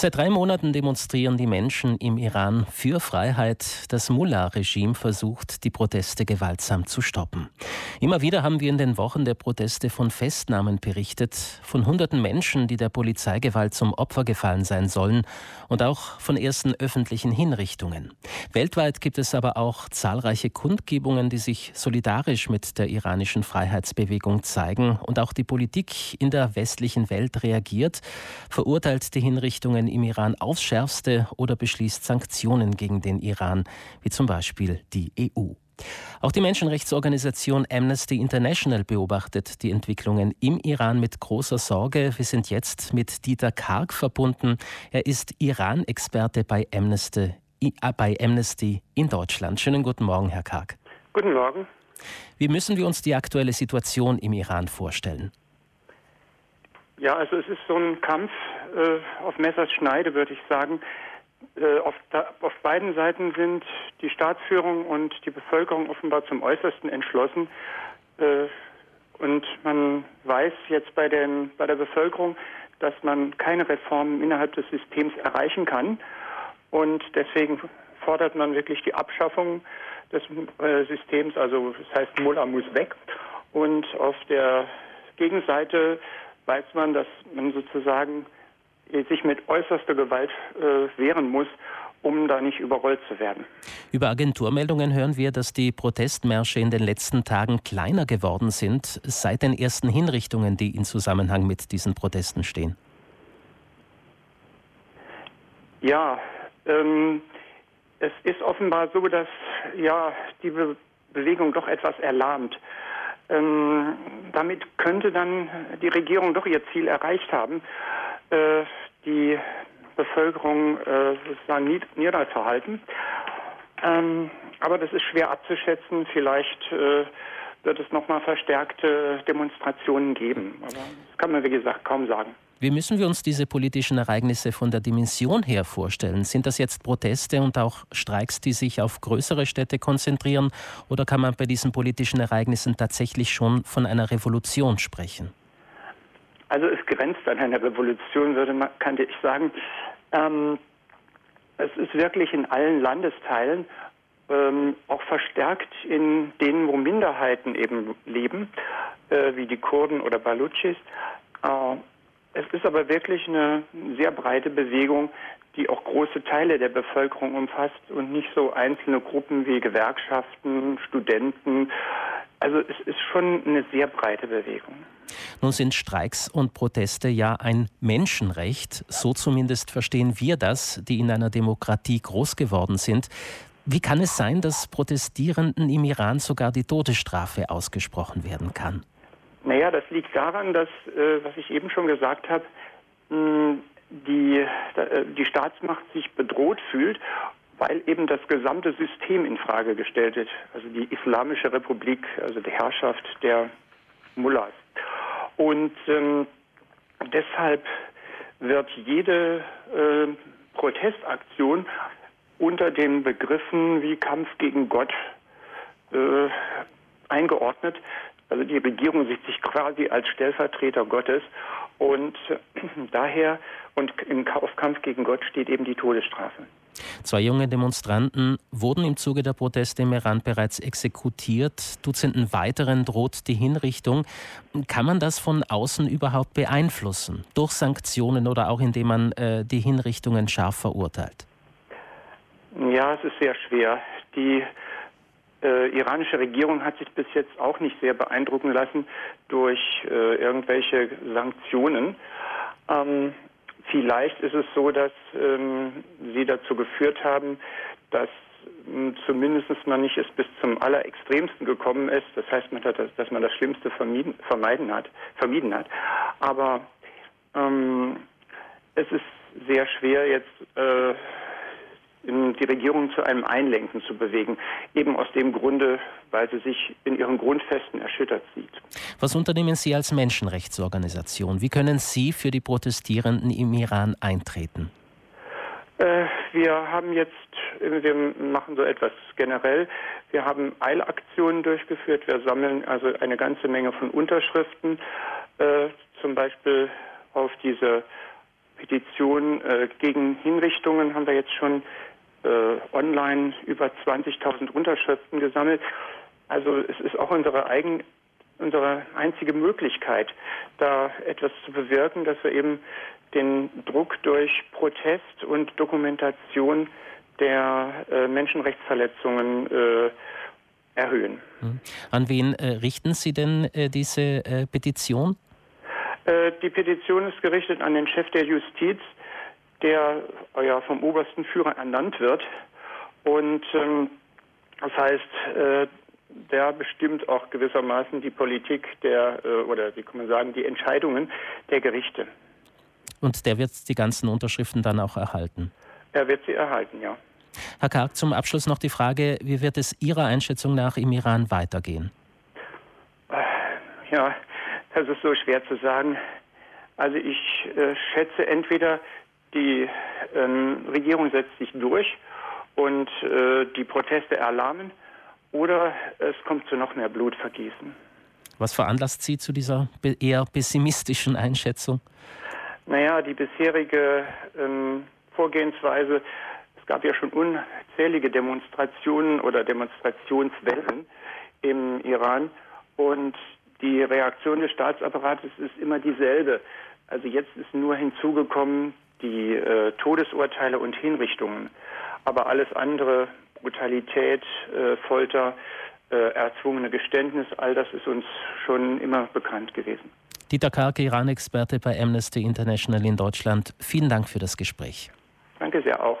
Seit drei Monaten demonstrieren die Menschen im Iran für Freiheit. Das Mullah-Regime versucht, die Proteste gewaltsam zu stoppen. Immer wieder haben wir in den Wochen der Proteste von Festnahmen berichtet, von hunderten Menschen, die der Polizeigewalt zum Opfer gefallen sein sollen und auch von ersten öffentlichen Hinrichtungen. Weltweit gibt es aber auch zahlreiche Kundgebungen, die sich solidarisch mit der iranischen Freiheitsbewegung zeigen und auch die Politik in der westlichen Welt reagiert, verurteilt die Hinrichtungen im Iran aufs Schärfste oder beschließt Sanktionen gegen den Iran, wie zum Beispiel die EU. Auch die Menschenrechtsorganisation Amnesty International beobachtet die Entwicklungen im Iran mit großer Sorge. Wir sind jetzt mit Dieter Karg verbunden. Er ist Iran-Experte bei Amnesty, äh, bei Amnesty in Deutschland. Schönen guten Morgen, Herr Karg. Guten Morgen. Wie müssen wir uns die aktuelle Situation im Iran vorstellen? Ja, also es ist so ein Kampf äh, auf Messers Schneide, würde ich sagen. Äh, auf, da, auf, beiden Seiten sind die Staatsführung und die Bevölkerung offenbar zum Äußersten entschlossen. Äh, und man weiß jetzt bei, den, bei der Bevölkerung, dass man keine Reformen innerhalb des Systems erreichen kann. Und deswegen fordert man wirklich die Abschaffung des äh, Systems. Also das heißt, Mullah muss weg. Und auf der Gegenseite weiß man, dass man sozusagen sich mit äußerster Gewalt äh, wehren muss, um da nicht überrollt zu werden. Über Agenturmeldungen hören wir, dass die Protestmärsche in den letzten Tagen kleiner geworden sind seit den ersten Hinrichtungen, die in Zusammenhang mit diesen Protesten stehen. Ja, ähm, es ist offenbar so, dass ja die Be Bewegung doch etwas erlahmt. Ähm, damit könnte dann die Regierung doch ihr Ziel erreicht haben, äh, die Bevölkerung äh, sozusagen niederzuhalten. Ähm, aber das ist schwer abzuschätzen. Vielleicht äh, wird es nochmal verstärkte Demonstrationen geben. Aber das kann man, wie gesagt, kaum sagen. Wie müssen wir uns diese politischen Ereignisse von der Dimension her vorstellen? Sind das jetzt Proteste und auch Streiks, die sich auf größere Städte konzentrieren? Oder kann man bei diesen politischen Ereignissen tatsächlich schon von einer Revolution sprechen? Also es grenzt an einer Revolution, würde man, könnte ich sagen. Ähm, es ist wirklich in allen Landesteilen, ähm, auch verstärkt in denen, wo Minderheiten eben leben, äh, wie die Kurden oder Balutschis, äh, es ist aber wirklich eine sehr breite Bewegung, die auch große Teile der Bevölkerung umfasst und nicht so einzelne Gruppen wie Gewerkschaften, Studenten. Also es ist schon eine sehr breite Bewegung. Nun sind Streiks und Proteste ja ein Menschenrecht, so zumindest verstehen wir das, die in einer Demokratie groß geworden sind. Wie kann es sein, dass Protestierenden im Iran sogar die Todesstrafe ausgesprochen werden kann? Naja, das liegt daran, dass, äh, was ich eben schon gesagt habe, die, äh, die Staatsmacht sich bedroht fühlt, weil eben das gesamte System in Frage gestellt wird. Also die Islamische Republik, also die Herrschaft der Mullahs. Und ähm, deshalb wird jede äh, Protestaktion unter den Begriffen wie Kampf gegen Gott äh, eingeordnet. Also die Regierung sieht sich quasi als Stellvertreter Gottes und daher und im auf Kampf gegen Gott steht eben die Todesstrafe. Zwei junge Demonstranten wurden im Zuge der Proteste im Iran bereits exekutiert. Dutzenden weiteren droht die Hinrichtung. Kann man das von außen überhaupt beeinflussen? Durch Sanktionen oder auch indem man äh, die Hinrichtungen scharf verurteilt? Ja, es ist sehr schwer. Die äh, iranische Regierung hat sich bis jetzt auch nicht sehr beeindrucken lassen durch äh, irgendwelche Sanktionen. Ähm, vielleicht ist es so, dass ähm, sie dazu geführt haben, dass hm, zumindest man nicht es bis zum Allerextremsten gekommen ist. Das heißt, man hat das, dass man das Schlimmste vermieden, vermeiden hat, vermieden hat. Aber ähm, es ist sehr schwer jetzt äh, die Regierung zu einem Einlenken zu bewegen, eben aus dem Grunde, weil sie sich in ihren Grundfesten erschüttert sieht. Was unternehmen Sie als Menschenrechtsorganisation? Wie können Sie für die Protestierenden im Iran eintreten? Äh, wir haben jetzt, wir machen so etwas generell. Wir haben Eilaktionen durchgeführt. Wir sammeln also eine ganze Menge von Unterschriften, äh, zum Beispiel auf diese Petition äh, gegen Hinrichtungen haben wir jetzt schon äh, online über 20.000 Unterschriften gesammelt. Also es ist auch unsere eigen, unsere einzige Möglichkeit, da etwas zu bewirken, dass wir eben den Druck durch Protest und Dokumentation der äh, Menschenrechtsverletzungen äh, erhöhen. Hm. An wen äh, richten Sie denn äh, diese äh, Petition? Äh, die Petition ist gerichtet an den Chef der Justiz, der ja vom obersten Führer ernannt wird. Und ähm, das heißt, der bestimmt auch gewissermaßen die Politik der, oder wie kann man sagen, die Entscheidungen der Gerichte. Und der wird die ganzen Unterschriften dann auch erhalten? Er wird sie erhalten, ja. Herr Karg, zum Abschluss noch die Frage, wie wird es Ihrer Einschätzung nach im Iran weitergehen? Äh, ja, das ist so schwer zu sagen. Also ich äh, schätze entweder die ähm, Regierung setzt sich durch und äh, die Proteste erlahmen oder es kommt zu noch mehr Blutvergießen. Was veranlasst Sie zu dieser eher pessimistischen Einschätzung? Naja, die bisherige ähm, Vorgehensweise gab ja schon unzählige Demonstrationen oder Demonstrationswellen im Iran und die Reaktion des Staatsapparates ist immer dieselbe. Also jetzt ist nur hinzugekommen die äh, Todesurteile und Hinrichtungen. Aber alles andere, Brutalität, äh, Folter, äh, erzwungene Geständnis, all das ist uns schon immer bekannt gewesen. Dieter Karke, Iran-Experte bei Amnesty International in Deutschland. Vielen Dank für das Gespräch. Danke sehr auch.